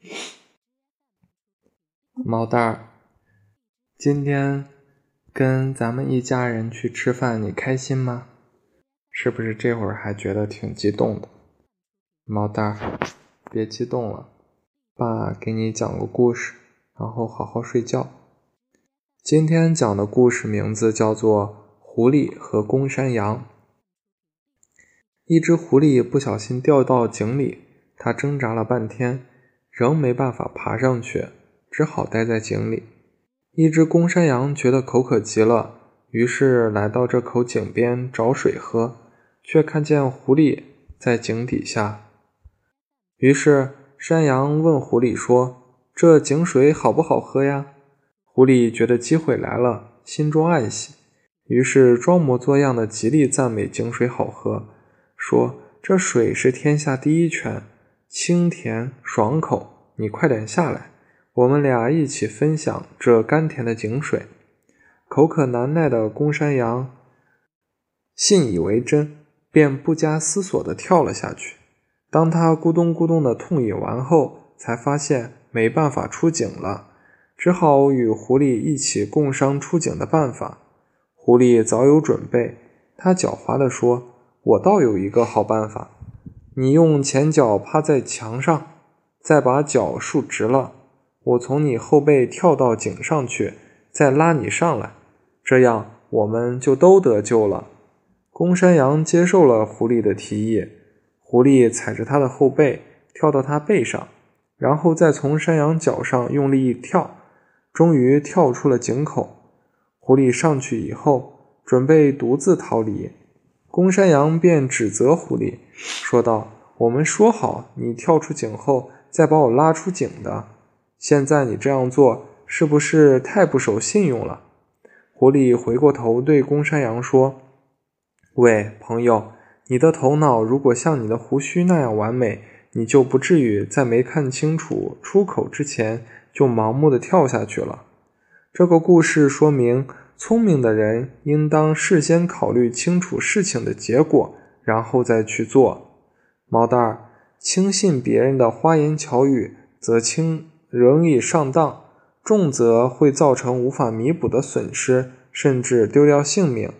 毛蛋儿，今天跟咱们一家人去吃饭，你开心吗？是不是这会儿还觉得挺激动的？毛蛋儿，别激动了，爸给你讲个故事，然后好好睡觉。今天讲的故事名字叫做《狐狸和公山羊》。一只狐狸不小心掉到井里，它挣扎了半天，仍没办法爬上去，只好待在井里。一只公山羊觉得口渴极了，于是来到这口井边找水喝，却看见狐狸在井底下。于是山羊问狐狸说：“这井水好不好喝呀？”狐狸觉得机会来了，心中暗喜，于是装模作样的极力赞美井水好喝。说：“这水是天下第一泉，清甜爽口。你快点下来，我们俩一起分享这甘甜的井水。”口渴难耐的公山羊信以为真，便不加思索地跳了下去。当他咕咚咕咚地痛饮完后，才发现没办法出井了，只好与狐狸一起共商出井的办法。狐狸早有准备，他狡猾地说。我倒有一个好办法，你用前脚趴在墙上，再把脚竖直了，我从你后背跳到井上去，再拉你上来，这样我们就都得救了。公山羊接受了狐狸的提议，狐狸踩着它的后背跳到它背上，然后再从山羊脚上用力一跳，终于跳出了井口。狐狸上去以后，准备独自逃离。公山羊便指责狐狸，说道：“我们说好，你跳出井后再把我拉出井的。现在你这样做，是不是太不守信用了？”狐狸回过头对公山羊说：“喂，朋友，你的头脑如果像你的胡须那样完美，你就不至于在没看清楚出口之前就盲目的跳下去了。”这个故事说明。聪明的人应当事先考虑清楚事情的结果，然后再去做。毛蛋儿，轻信别人的花言巧语，则轻容易上当；重则会造成无法弥补的损失，甚至丢掉性命。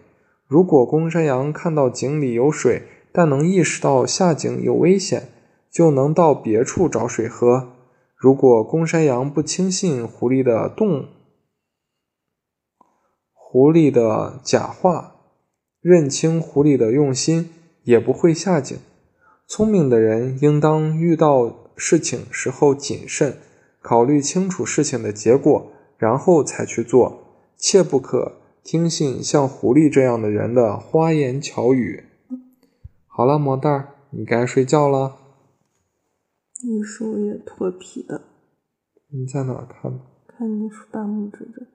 如果公山羊看到井里有水，但能意识到下井有危险，就能到别处找水喝。如果公山羊不轻信狐狸的动，狐狸的假话，认清狐狸的用心，也不会下井。聪明的人应当遇到事情时候谨慎，考虑清楚事情的结果，然后才去做，切不可听信像狐狸这样的人的花言巧语。好了，毛蛋儿，你该睡觉了。你手也脱皮了。你在哪看？看你竖大拇指这。